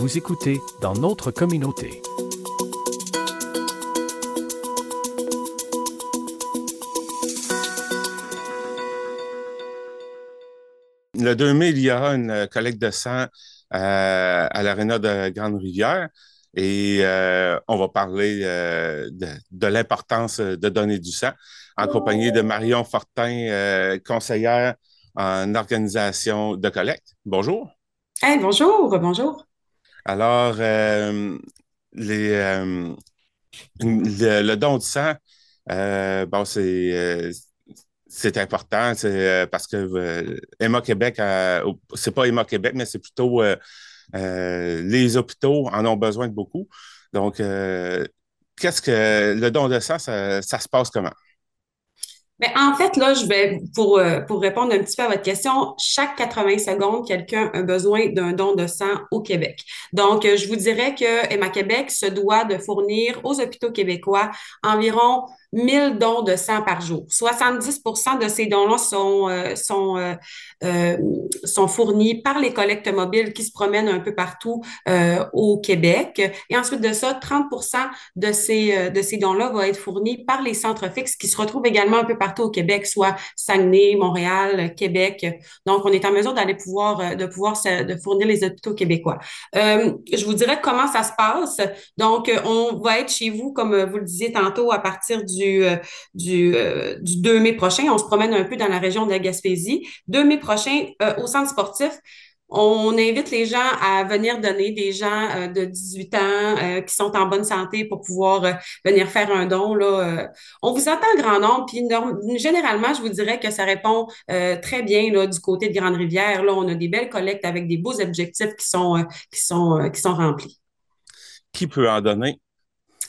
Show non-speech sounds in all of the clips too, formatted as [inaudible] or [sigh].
Vous écoutez dans notre communauté. Le 2 mai, il y aura une collecte de sang euh, à l'aréna de Grande-Rivière et euh, on va parler euh, de, l'importance de donner du sang en compagnie de Marion Fortin, conseillère en organisation de collecte. Bonjour. Hey, bonjour, bonjour. Alors, les, le, don de sang, bon, c'est c'est important c'est parce que Emma Québec, c'est pas Emma Québec, mais c'est plutôt les hôpitaux en ont besoin de beaucoup. Donc, qu'est-ce que le don de sang, ça se passe comment? Mais en fait, là, je vais, pour, euh, pour répondre un petit peu à votre question, chaque 80 secondes, quelqu'un a besoin d'un don de sang au Québec. Donc, euh, je vous dirais que Emma Québec se doit de fournir aux hôpitaux québécois environ 1000 dons de sang par jour. 70% de ces dons-là sont, euh, sont, euh, euh, sont fournis par les collectes mobiles qui se promènent un peu partout au Québec. Et ensuite de ça, 30 de ces, de ces dons-là vont être fournis par les centres fixes qui se retrouvent également un peu partout au Québec, soit Saguenay, Montréal, Québec. Donc, on est en mesure d'aller pouvoir, de pouvoir de fournir les hôpitaux québécois. je vous dirais comment ça se passe. Donc, on va être chez vous, comme vous le disiez tantôt, à partir du du, euh, du, euh, du 2 mai prochain. On se promène un peu dans la région de la Gaspésie. 2 mai prochain, euh, au centre sportif, on invite les gens à venir donner des gens de 18 ans qui sont en bonne santé pour pouvoir venir faire un don. On vous attend grand nombre, puis généralement, je vous dirais que ça répond très bien là, du côté de Grande-Rivière. Là, on a des belles collectes avec des beaux objectifs qui sont, qui sont, qui sont remplis. Qui peut en donner?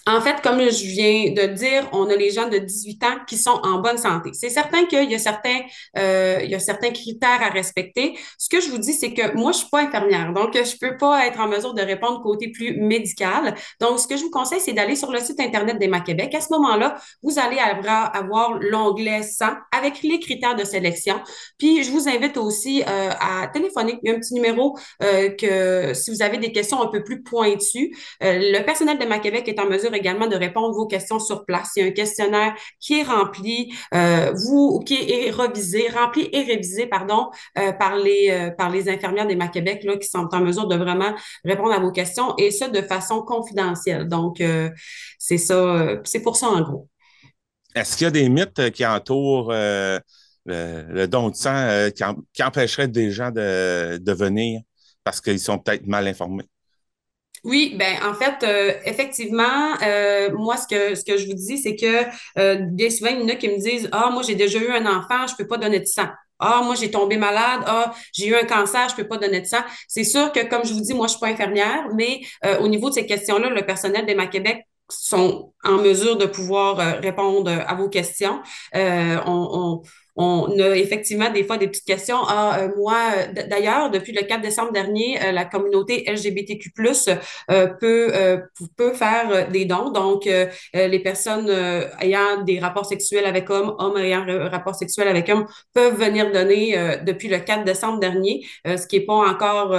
En fait, comme je viens de dire, on a les gens de 18 ans qui sont en bonne santé. C'est certain qu'il y a certains, euh, y a certains critères à respecter. Ce que je vous dis, c'est que moi, je suis pas infirmière, donc je peux pas être en mesure de répondre côté plus médical. Donc, ce que je vous conseille, c'est d'aller sur le site internet d'Emma Québec. À ce moment-là, vous allez avoir, l'onglet 100 avec les critères de sélection. Puis, je vous invite aussi euh, à téléphoner. Il y a un petit numéro euh, que si vous avez des questions un peu plus pointues, euh, le personnel d'Emma Québec est en mesure également de répondre vos questions sur place. Il y a un questionnaire qui est rempli, euh, vous, qui est révisé, rempli et révisé, pardon, euh, par les euh, par les infirmières des Québec là, qui sont en mesure de vraiment répondre à vos questions et ça de façon confidentielle. Donc, c'est ça, c'est pour ça en gros. Est-ce qu'il y a des mythes qui entourent le, don de sang qui, empêcheraient des gens de venir parce qu'ils sont peut-être mal informés? Oui, ben en fait, euh, effectivement, euh, moi ce que ce que je vous dis, c'est que euh, bien il y en a qui me disent ah moi j'ai déjà eu un enfant, je peux pas donner de sang. Ah moi j'ai tombé malade, ah j'ai eu un cancer, je peux pas donner de sang. C'est sûr que comme je vous dis, moi je suis pas infirmière, mais au niveau de ces questions-là, le personnel d'Emma Québec sont en mesure de pouvoir répondre à vos questions. on, on on a effectivement des fois des petites questions. Ah, euh, moi, d'ailleurs, depuis le 4 décembre dernier, euh, la communauté LGBTQ+ euh, peut peut faire des dons. Donc, les personnes ayant des rapports sexuels avec hommes, hommes ayant rapport sexuel avec hommes, peuvent venir donner depuis le 4 décembre dernier, ce qui est pas encore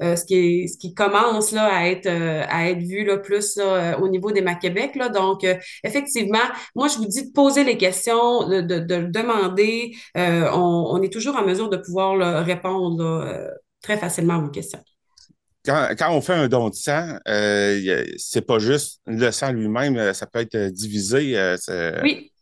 ce qui est ce qui commence là à être à être vu là plus au niveau des Québec là. Donc, effectivement, moi je vous dis de poser les questions, de, de, de demander euh, on, est toujours en mesure de pouvoir répondre euh, très facilement à vos questions. Quand, on fait un don de sang, euh, c'est pas juste le sang lui-même, ça peut être divisé. oui.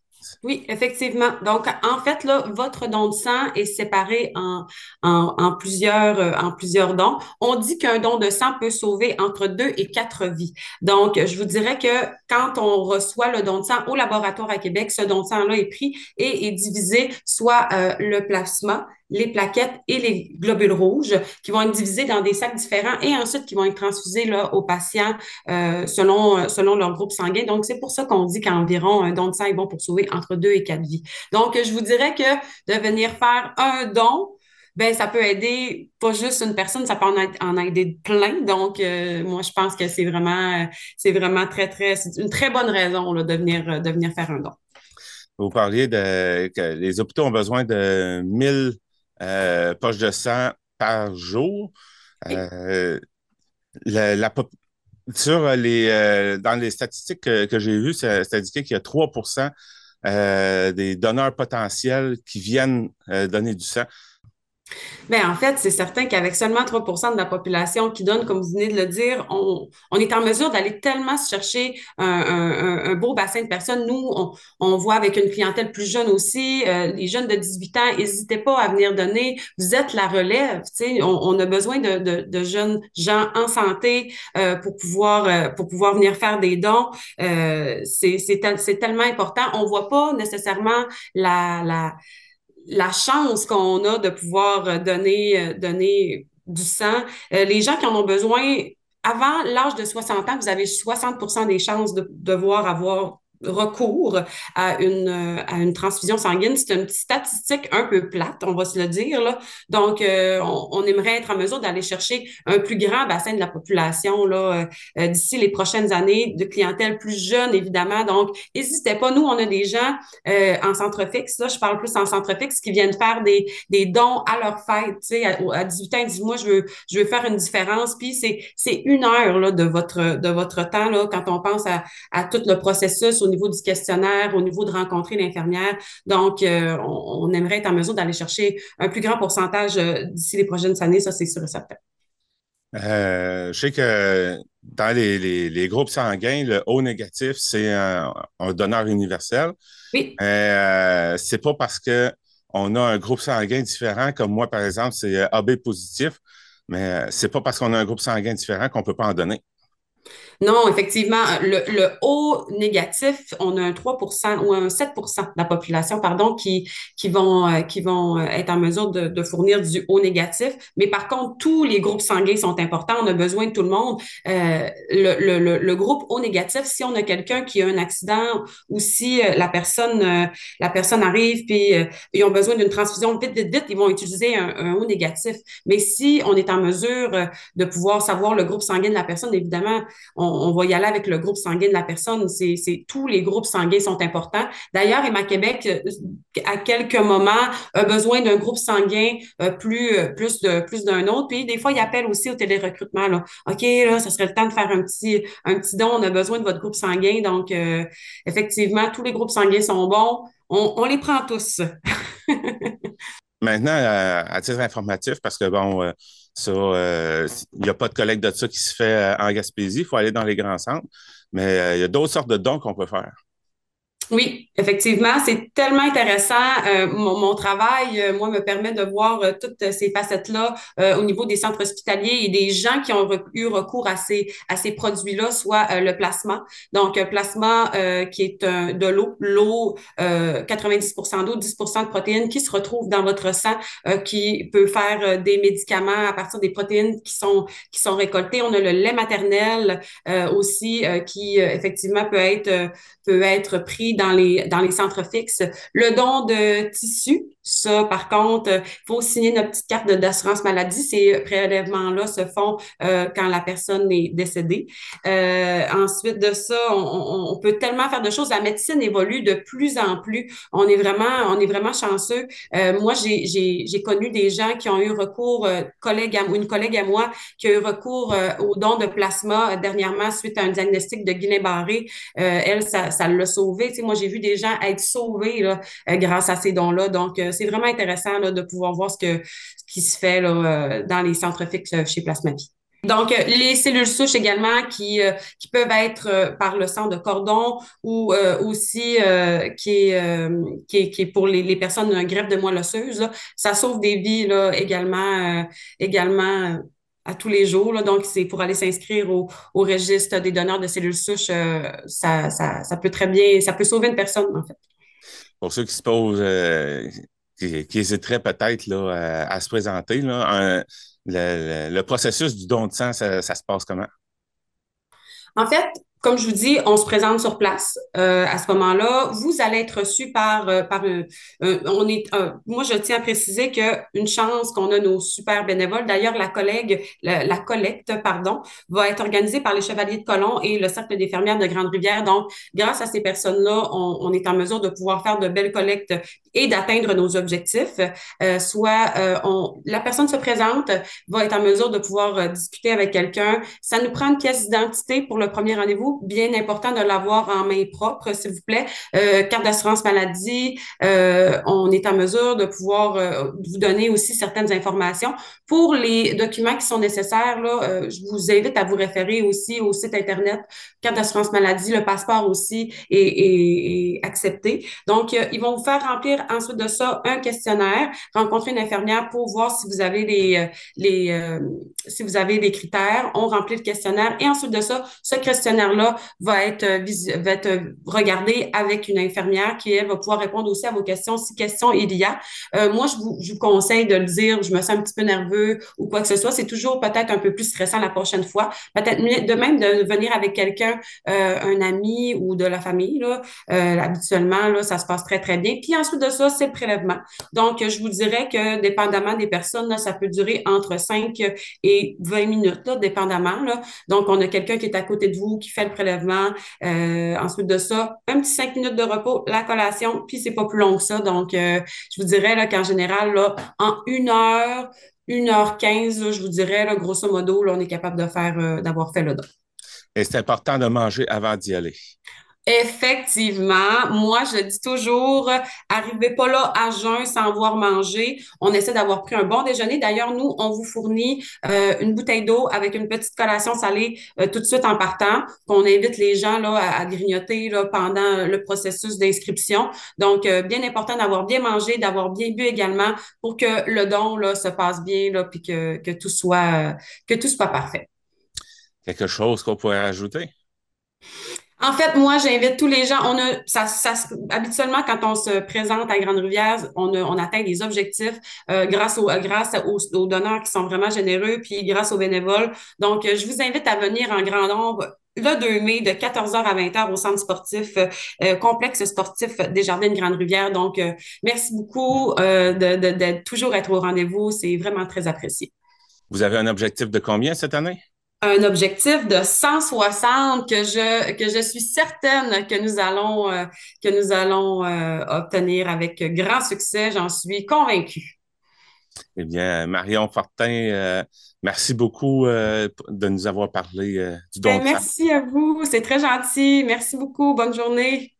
Oui, effectivement. Donc, en fait, là, votre don de sang est séparé en, en, plusieurs, en plusieurs dons. On dit qu'un don de sang peut sauver entre deux et quatre vies. Donc, je vous dirais que quand on reçoit le don de sang au laboratoire à Québec, ce don de sang-là est pris et est divisé soit euh, le plasma, les plaquettes et les globules rouges qui vont être divisés dans des sacs différents et ensuite qui vont être transfusés là, aux patients euh, selon, selon leur groupe sanguin. Donc, c'est pour ça qu'on dit qu'environ un don de sang est bon pour sauver entre deux et quatre vies. Donc, je vous dirais que de venir faire un don, ben ça peut aider pas juste une personne, ça peut en, aider plein. Donc, euh, moi, je pense que c'est vraiment, c'est vraiment très, très, c'est une très bonne raison de, venir, de venir faire un don. Vous parliez de que les hôpitaux ont besoin de 1000 euh, poches de sang par jour. Euh, La, sur les, dans les statistiques que, j'ai vues, c'est indiqué qu'il y a 3% des donneurs potentiels qui viennent donner du sang. Bien, en fait, c'est certain qu'avec seulement 3% de la population qui donne, comme vous venez de le dire, on, on est en mesure d'aller tellement chercher un, un, beau bassin de personnes. Nous, on, on, voit avec une clientèle plus jeune aussi, euh, les jeunes de 18 ans, n'hésitez pas à venir donner. Vous êtes la relève, on, on, a besoin de, de, jeunes gens en santé euh, pour pouvoir euh, pour pouvoir venir faire des dons. C'est tellement important. On voit pas nécessairement la, la la chance qu'on a de pouvoir euh, donner, euh, donner du sang. Euh, les gens qui en ont besoin, avant l'âge de 60 ans, vous avez 60% des chances de devoir avoir recours à une, à une transfusion sanguine. C'est une statistique un peu plate, on va se le dire. Là. Donc, euh, on, aimerait être en mesure d'aller chercher un plus grand bassin de la population là, euh, d'ici les prochaines années, de clientèle plus jeune, évidemment. Donc, n'hésitez pas. Nous, on a des gens euh, en centre fixe, là, je parle plus en centre fixe, qui viennent faire des, des dons à leur fête. À, à 18 ans, ils disent, moi, je veux, je veux faire une différence. Puis, c'est, c'est une heure là, de, votre, de votre temps là, quand on pense à, à tout le processus au niveau du questionnaire, au niveau de rencontrer l'infirmière. Donc, euh, on, aimerait être en mesure d'aller chercher un plus grand pourcentage euh, d'ici les prochaines années, ça c'est sûr et certain. Euh, je sais que dans les, groupes sanguins, le O négatif, c'est un, donneur universel. Oui. c'est pas parce que on a un groupe sanguin différent, comme moi, par exemple, c'est AB positif, mais c'est pas parce qu'on a un groupe sanguin différent qu'on peut pas en donner. Non, effectivement, le, le haut négatif, on a un 3% ou un 7% de la population, pardon, qui, qui vont, euh, qui vont euh, être en mesure de, fournir du haut négatif. Mais par contre, tous les groupes sanguins sont importants. On a besoin de tout le monde. Euh, le, le, le, groupe haut négatif, si on a quelqu'un qui a un accident ou si euh, la personne, la personne arrive puis ils ont besoin d'une transfusion vite, vite, vite, ils vont utiliser un, un haut négatif. Mais si on est en mesure de pouvoir savoir le groupe sanguin de la personne, évidemment, on, va y aller avec le groupe sanguin de la personne. C'est, tous les groupes sanguins sont importants. D'ailleurs, Emma Québec, euh, à quelques moments, a besoin d'un groupe sanguin euh, plus, euh, plus, plus d'un autre. Puis des fois, il appelle aussi au télérecrutement. Là. OK, là, ça serait le temps de faire un petit, un petit don. On a besoin de votre groupe sanguin. Donc, effectivement, tous les groupes sanguins sont bons. On, les prend tous. [laughs] Maintenant, à, titre informatif, parce que bon, ça, euh, il n'y a pas de collecte de ça qui se fait euh, en Gaspésie. Il faut aller dans les grands centres. Mais euh, il y a d'autres sortes de dons qu'on peut faire. Oui, effectivement, c'est tellement intéressant. Euh, mon, travail, euh, moi, me permet de voir euh, toutes ces facettes-là au niveau des centres hospitaliers et des gens qui ont eu recours à ces, à ces produits-là, soit le plasma. Donc, un plasma qui est de l'eau, l'eau, 90% d'eau, 10% de protéines qui se retrouvent dans votre sang, qui peut faire des médicaments à partir des protéines qui sont, qui sont récoltées. On a le lait maternel aussi qui, effectivement, peut être, peut être pris dans les, dans les centres fixes. Le don de tissu, ça, par contre, il faut signer notre petite carte d'assurance maladie. Ces prélèvements-là se font euh, quand la personne est décédée. Euh, ensuite de ça, on, peut tellement faire de choses. La médecine évolue de plus en plus. On est vraiment, on est vraiment chanceux. Euh, moi, j'ai connu des gens qui ont eu recours, euh, collègue à, une collègue à moi, qui a eu recours euh, au don de plasma dernièrement suite à un diagnostic de Guinée-Barré. elle, ça l'a sauvé. Tu sais, moi, j'ai vu des gens être sauvés là, grâce à ces dons-là. Donc, c'est vraiment intéressant de pouvoir voir ce, que, qui se fait là, euh, dans les centres euh, chez Plasmavie. Donc, euh, les cellules souches également qui, qui peuvent être par le sang de cordon ou aussi qui, est, qui, qui est pour les, les personnes d'un greffe de moelle osseuse. Ça sauve des vies là, également, également à tous les jours. Là. Donc, c'est pour aller s'inscrire au, au, registre des donneurs de cellules souches, ça, ça, ça peut très bien, ça peut sauver une personne, en fait. Pour ceux qui se posent qui, hésiterait peut-être là, à, se présenter. Là, le, processus du don de sang, ça, se passe comment? En fait, comme je vous dis, on se présente sur place euh, à ce moment-là. Vous allez être reçu par euh, par un, on est. moi, je tiens à préciser que une chance qu'on a nos super bénévoles. D'ailleurs, la collègue, la, collecte, pardon, va être organisée par les Chevaliers de Colomb et le Cercle des fermières de Grande-Rivière. Donc, grâce à ces personnes-là, on, on, est en mesure de pouvoir faire de belles collectes et d'atteindre nos objectifs. Euh, soit on, la personne se présente, va être en mesure de pouvoir discuter avec quelqu'un. Ça nous prend une pièce d'identité pour le premier rendez-vous bien important de l'avoir en main propre, s'il vous plaît. Euh, carte d'assurance maladie, euh, on est en mesure de pouvoir euh, vous donner aussi certaines informations. Pour les documents qui sont nécessaires, là, je vous invite à vous référer aussi au site Internet, carte d'assurance maladie, le passeport aussi est, accepté. Donc, ils vont vous faire remplir ensuite de ça un questionnaire, rencontrer une infirmière pour voir si vous avez les, si vous avez critères. On remplit le questionnaire et ensuite de ça, ce questionnaire va être, euh, va être euh, regardé avec une infirmière qui, elle, va pouvoir répondre aussi à vos questions si questions il y a. Euh, moi, je vous, je vous conseille de le dire, je me sens un petit peu nerveux ou quoi que ce soit. C'est toujours peut-être un peu plus stressant la prochaine fois. Peut-être de même de venir avec quelqu'un, un ami ou de la famille. Là. habituellement, là, ça se passe très, très bien. Puis ensuite de ça, c'est le prélèvement. Donc, je vous dirais que dépendamment des personnes, là, ça peut durer entre 5 et 20 minutes, là, dépendamment. Là. Donc, on a quelqu'un qui est à côté de vous, qui fait prélèvement. Euh, ensuite de ça, un petit cinq minutes de repos, la collation, puis c'est pas plus long que ça. Donc, euh, je vous dirais qu'en général, là, en une heure, une heure quinze, je vous dirais, là, grosso modo, là, on est capable de faire, euh, d'avoir fait le don. Et c'est important de manger avant d'y aller. Effectivement, moi je dis toujours, arrivez pas là à jeun sans voir manger. On essaie d'avoir pris un bon déjeuner. D'ailleurs, nous, on vous fournit euh, une bouteille d'eau avec une petite collation salée euh, tout de suite en partant. On invite les gens à, grignoter pendant le processus d'inscription. Donc, euh, bien important d'avoir bien mangé, d'avoir bien bu également pour que le don se passe bien là, puis que, que tout soit que tout soit parfait. Quelque chose qu'on pourrait ajouter? En fait, moi, j'invite tous les gens. On a, habituellement, quand on se présente à Grande-Rivière, on, on atteint des objectifs euh, grâce, au, grâce aux, donneurs qui sont vraiment généreux, puis grâce aux bénévoles. Donc, euh, je vous invite à venir en grand nombre le 2 mai de 14h à 20h au centre sportif, euh, complexe sportif des Jardins de Grande-Rivière. Donc, merci beaucoup de, de toujours être au rendez-vous. C'est vraiment très apprécié. Vous avez un objectif de combien cette année? Un objectif de 160 que je que je suis certaine que nous allons euh, que nous allons euh, obtenir avec grand succès, j'en suis convaincue. Eh bien, Marion Fortin, euh, merci beaucoup de nous avoir parlé du don. Ben, merci à vous, c'est très gentil. Merci beaucoup. Bonne journée.